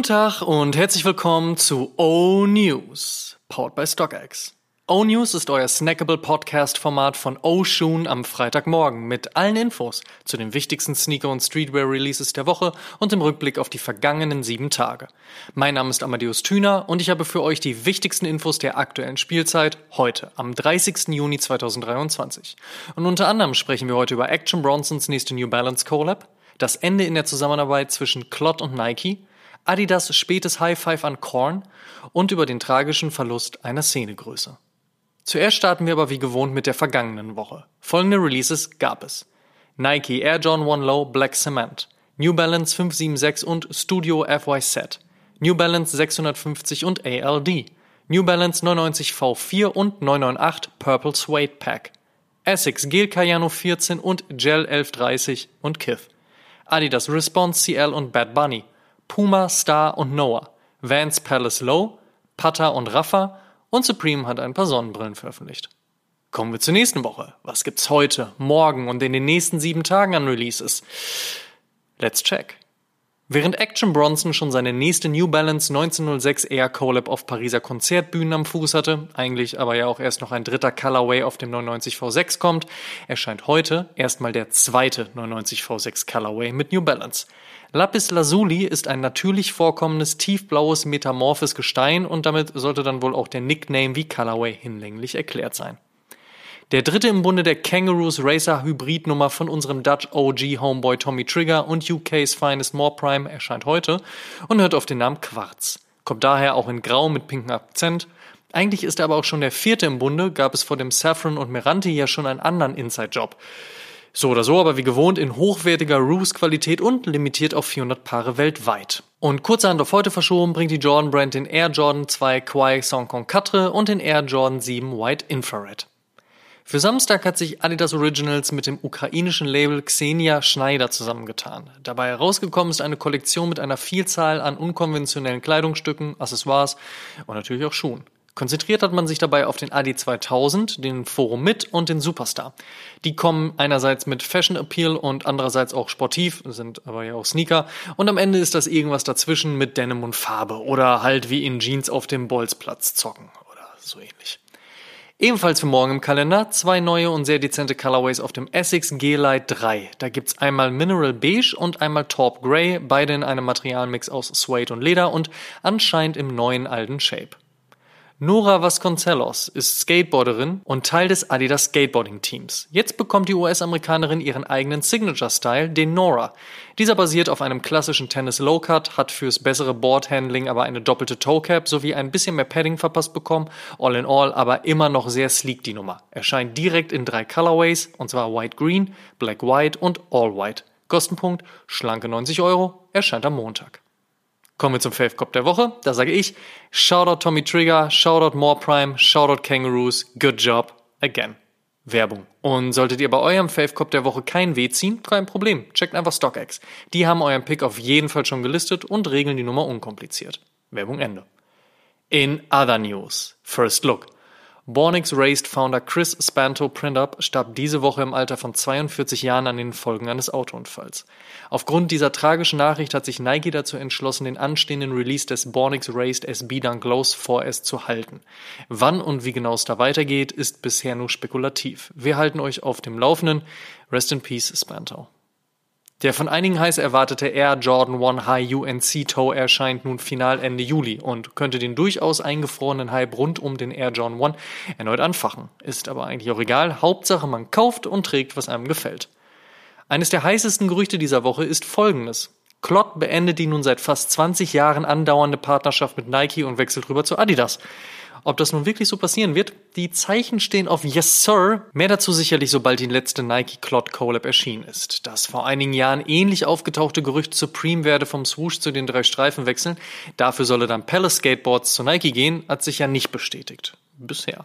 Guten Tag und herzlich willkommen zu O News, powered by StockX. O News ist euer snackable Podcast-Format von O Shoon am Freitagmorgen mit allen Infos zu den wichtigsten Sneaker- und Streetwear-Releases der Woche und im Rückblick auf die vergangenen sieben Tage. Mein Name ist Amadeus Thüner und ich habe für euch die wichtigsten Infos der aktuellen Spielzeit heute, am 30. Juni 2023. Und unter anderem sprechen wir heute über Action Bronsons nächste New Balance Collab, das Ende in der Zusammenarbeit zwischen Clot und Nike, Adidas spätes High Five an Korn und über den tragischen Verlust einer Szenegröße. Zuerst starten wir aber wie gewohnt mit der vergangenen Woche. Folgende Releases gab es. Nike Air John 1 Low Black Cement, New Balance 576 und Studio FY Set, New Balance 650 und ALD, New Balance 99 V4 und 998 Purple Suede Pack, Essex Gel Cayano 14 und Gel 1130 und Kith, Adidas Response CL und Bad Bunny, Puma, Star und Noah, Vans Palace Low, Pata und Rafa und Supreme hat ein paar Sonnenbrillen veröffentlicht. Kommen wir zur nächsten Woche. Was gibt's heute, morgen und in den nächsten sieben Tagen an Releases? Let's check. Während Action Bronson schon seine nächste New Balance 1906 Air Collab auf Pariser Konzertbühnen am Fuß hatte, eigentlich aber ja auch erst noch ein dritter Colorway auf dem 99 V6 kommt, erscheint heute erstmal der zweite 99 V6 Colorway mit New Balance. Lapis Lazuli ist ein natürlich vorkommendes tiefblaues metamorphes Gestein und damit sollte dann wohl auch der Nickname wie Colorway hinlänglich erklärt sein. Der dritte im Bunde der Kangaroos Racer Hybridnummer von unserem Dutch OG Homeboy Tommy Trigger und UK's Finest More Prime erscheint heute und hört auf den Namen Quarz. Kommt daher auch in Grau mit pinkem Akzent. Eigentlich ist er aber auch schon der vierte im Bunde, gab es vor dem Saffron und Meranti ja schon einen anderen Inside-Job. So oder so, aber wie gewohnt in hochwertiger Roos-Qualität und limitiert auf 400 Paare weltweit. Und kurzerhand auf heute verschoben bringt die Jordan Brand den Air Jordan 2 Quai Saucon 4 und den Air Jordan 7 White Infrared. Für Samstag hat sich Adidas Originals mit dem ukrainischen Label Xenia Schneider zusammengetan. Dabei herausgekommen ist eine Kollektion mit einer Vielzahl an unkonventionellen Kleidungsstücken, Accessoires und natürlich auch Schuhen. Konzentriert hat man sich dabei auf den Adi 2000, den Forum Mit und den Superstar. Die kommen einerseits mit Fashion Appeal und andererseits auch sportiv, sind aber ja auch Sneaker. Und am Ende ist das irgendwas dazwischen mit Denim und Farbe oder halt wie in Jeans auf dem Bolzplatz zocken oder so ähnlich. Ebenfalls für morgen im Kalender zwei neue und sehr dezente Colorways auf dem Essex G-Light 3. Da gibt's einmal Mineral Beige und einmal Taupe Grey, beide in einem Materialmix aus Suede und Leder und anscheinend im neuen alten Shape. Nora Vasconcelos ist Skateboarderin und Teil des Adidas Skateboarding Teams. Jetzt bekommt die US-Amerikanerin ihren eigenen Signature-Style, den Nora. Dieser basiert auf einem klassischen Tennis Low Cut, hat fürs bessere Boardhandling aber eine doppelte Toe Cap sowie ein bisschen mehr Padding verpasst bekommen. All in all aber immer noch sehr sleek die Nummer. Erscheint direkt in drei Colorways, und zwar White Green, Black White und All White. Kostenpunkt schlanke 90 Euro, erscheint am Montag. Kommen wir zum Fave Cop der Woche. Da sage ich, Shoutout Tommy Trigger, Shoutout More Prime, Shoutout Kangaroos, good job again. Werbung. Und solltet ihr bei eurem Fave Cop der Woche kein Weh ziehen, kein Problem. Checkt einfach StockX. Die haben euren Pick auf jeden Fall schon gelistet und regeln die Nummer unkompliziert. Werbung Ende. In other news. First Look. Bornix Raced Founder Chris Spanto Printup starb diese Woche im Alter von 42 Jahren an den Folgen eines Autounfalls. Aufgrund dieser tragischen Nachricht hat sich Nike dazu entschlossen, den anstehenden Release des Bornix Raced SB Dunk Lows vorerst zu halten. Wann und wie genau es da weitergeht, ist bisher nur spekulativ. Wir halten euch auf dem Laufenden. Rest in Peace, Spanto. Der von einigen heiß erwartete Air Jordan 1 High UNC Toe erscheint nun final Ende Juli und könnte den durchaus eingefrorenen Hype rund um den Air Jordan 1 erneut anfachen. Ist aber eigentlich auch egal. Hauptsache man kauft und trägt, was einem gefällt. Eines der heißesten Gerüchte dieser Woche ist folgendes. Klott beendet die nun seit fast 20 Jahren andauernde Partnerschaft mit Nike und wechselt rüber zu Adidas. Ob das nun wirklich so passieren wird, die Zeichen stehen auf Yes Sir. Mehr dazu sicherlich, sobald die letzte Nike Clot Collab erschienen ist. Das vor einigen Jahren ähnlich aufgetauchte Gerücht Supreme werde vom Swoosh zu den drei Streifen wechseln, dafür solle dann Palace Skateboards zu Nike gehen, hat sich ja nicht bestätigt. Bisher.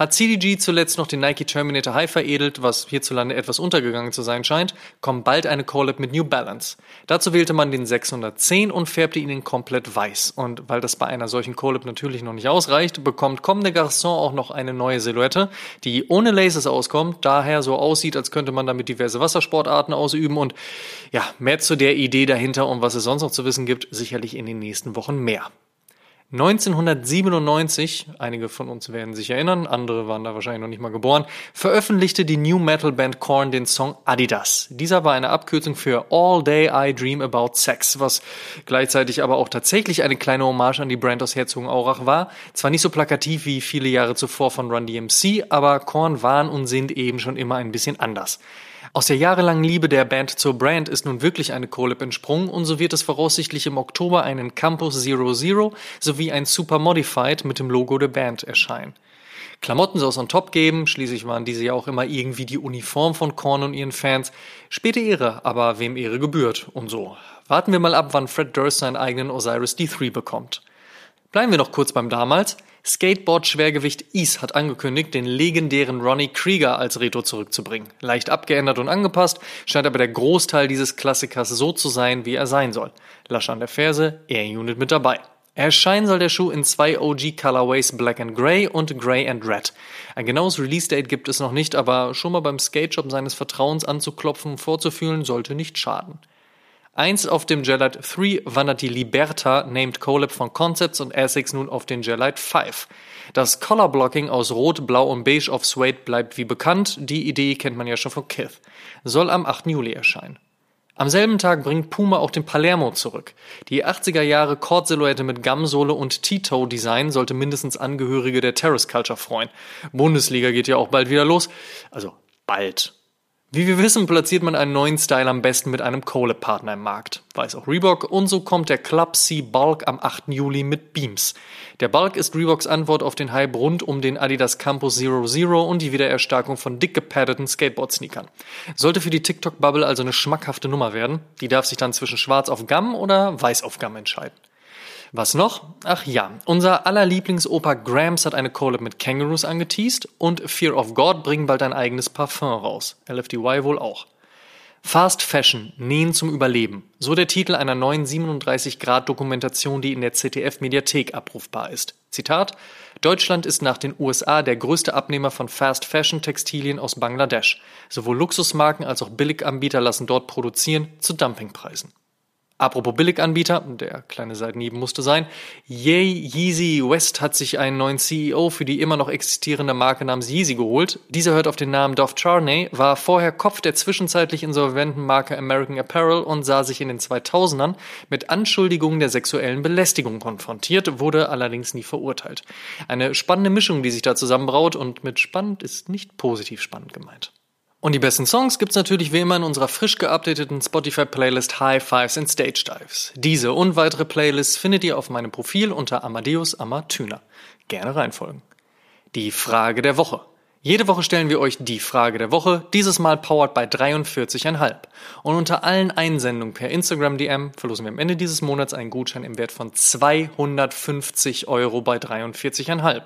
Hat CDG zuletzt noch den Nike Terminator High veredelt, was hierzulande etwas untergegangen zu sein scheint, kommt bald eine Collab mit New Balance. Dazu wählte man den 610 und färbte ihn in komplett weiß. Und weil das bei einer solchen Collab natürlich noch nicht ausreicht, bekommt Comme des Garçons auch noch eine neue Silhouette, die ohne Laces auskommt, daher so aussieht, als könnte man damit diverse Wassersportarten ausüben und ja, mehr zu der Idee dahinter und was es sonst noch zu wissen gibt, sicherlich in den nächsten Wochen mehr. 1997, einige von uns werden sich erinnern, andere waren da wahrscheinlich noch nicht mal geboren, veröffentlichte die New Metal Band Korn den Song Adidas. Dieser war eine Abkürzung für All Day I Dream About Sex, was gleichzeitig aber auch tatsächlich eine kleine Hommage an die Brand aus Herzogenaurach war. Zwar nicht so plakativ wie viele Jahre zuvor von Run DMC, aber Korn waren und sind eben schon immer ein bisschen anders. Aus der jahrelangen Liebe der Band zur Brand ist nun wirklich eine Collab entsprungen und so wird es voraussichtlich im Oktober einen Campus Zero Zero sowie ein Super Modified mit dem Logo der Band erscheinen. Klamotten soll es on top geben, schließlich waren diese ja auch immer irgendwie die Uniform von Korn und ihren Fans. Späte Ehre, aber wem Ehre gebührt und so. Warten wir mal ab, wann Fred Durst seinen eigenen Osiris D3 bekommt. Bleiben wir noch kurz beim damals. Skateboard-Schwergewicht Ease hat angekündigt, den legendären Ronnie Krieger als Retro zurückzubringen. Leicht abgeändert und angepasst, scheint aber der Großteil dieses Klassikers so zu sein, wie er sein soll. Lasch an der Ferse, Air Unit mit dabei. Erscheinen soll der Schuh in zwei OG Colorways Black and Grey und Grey and Red. Ein genaues Release-Date gibt es noch nicht, aber schon mal beim Skate-Shop seines Vertrauens anzuklopfen und vorzufühlen, sollte nicht schaden. Eins auf dem Gelite 3 wandert die Liberta named Colab von Concepts und Essex nun auf den Gelite 5. Das Color Blocking aus Rot, Blau und Beige auf Suede bleibt wie bekannt. Die Idee kennt man ja schon von Kith. Soll am 8. Juli erscheinen. Am selben Tag bringt Puma auch den Palermo zurück. Die 80er Jahre Kord-Silhouette mit Gamsohle und T-Toe-Design sollte mindestens Angehörige der Terrace Culture freuen. Bundesliga geht ja auch bald wieder los. Also bald. Wie wir wissen, platziert man einen neuen Style am besten mit einem Kohle-Partner im Markt. Weiß auch Reebok. Und so kommt der Club C Bulk am 8. Juli mit Beams. Der Bulk ist Reeboks Antwort auf den Hype rund um den Adidas Campus Zero Zero und die Wiedererstarkung von dick gepaddeten Skateboard-Sneakern. Sollte für die TikTok-Bubble also eine schmackhafte Nummer werden. Die darf sich dann zwischen schwarz auf Gamm oder weiß auf Gamm entscheiden. Was noch? Ach ja, unser aller Lieblingsopa Grams hat eine Collab mit Kangaroos angeteased und Fear of God bringen bald ein eigenes Parfum raus. LFDY wohl auch. Fast Fashion, Nähen zum Überleben. So der Titel einer neuen 37-Grad-Dokumentation, die in der ZDF-Mediathek abrufbar ist. Zitat: Deutschland ist nach den USA der größte Abnehmer von Fast Fashion Textilien aus Bangladesch. Sowohl Luxusmarken als auch Billiganbieter lassen dort produzieren zu Dumpingpreisen. Apropos Billiganbieter, der kleine Seitenhieb musste sein. Yay Yeezy West hat sich einen neuen CEO für die immer noch existierende Marke namens Yeezy geholt. Dieser hört auf den Namen Dov Charney, war vorher Kopf der zwischenzeitlich insolventen Marke American Apparel und sah sich in den 2000ern mit Anschuldigungen der sexuellen Belästigung konfrontiert, wurde allerdings nie verurteilt. Eine spannende Mischung, die sich da zusammenbraut und mit spannend ist nicht positiv spannend gemeint. Und die besten Songs gibt's natürlich wie immer in unserer frisch geupdateten Spotify-Playlist High Fives and Stage Dives. Diese und weitere Playlists findet ihr auf meinem Profil unter Amadeus Amatüner. Gerne reinfolgen. Die Frage der Woche. Jede Woche stellen wir euch die Frage der Woche, dieses Mal powered bei 43,5. Und unter allen Einsendungen per Instagram DM verlosen wir am Ende dieses Monats einen Gutschein im Wert von 250 Euro bei 43,5.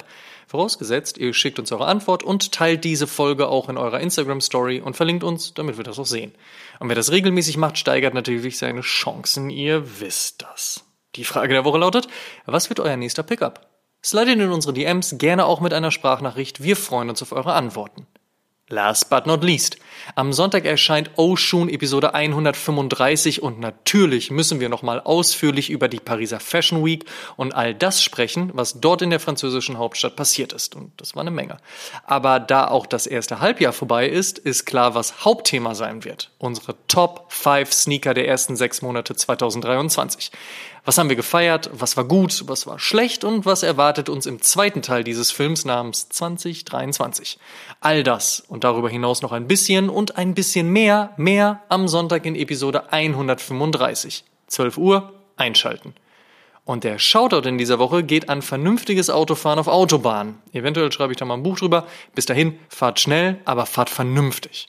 Vorausgesetzt, ihr schickt uns eure Antwort und teilt diese Folge auch in eurer Instagram Story und verlinkt uns, damit wir das auch sehen. Und wer das regelmäßig macht, steigert natürlich seine Chancen, ihr wisst das. Die Frage der Woche lautet, was wird euer nächster Pickup? Slidet in unsere DMs gerne auch mit einer Sprachnachricht, wir freuen uns auf eure Antworten. Last but not least. Am Sonntag erscheint Oshun Episode 135 und natürlich müssen wir nochmal ausführlich über die Pariser Fashion Week und all das sprechen, was dort in der französischen Hauptstadt passiert ist. Und das war eine Menge. Aber da auch das erste Halbjahr vorbei ist, ist klar, was Hauptthema sein wird. Unsere Top 5 Sneaker der ersten sechs Monate 2023. Was haben wir gefeiert? Was war gut? Was war schlecht? Und was erwartet uns im zweiten Teil dieses Films namens 2023? All das und darüber hinaus noch ein bisschen und ein bisschen mehr, mehr am Sonntag in Episode 135. 12 Uhr, einschalten. Und der Shoutout in dieser Woche geht an vernünftiges Autofahren auf Autobahnen. Eventuell schreibe ich da mal ein Buch drüber. Bis dahin, fahrt schnell, aber fahrt vernünftig.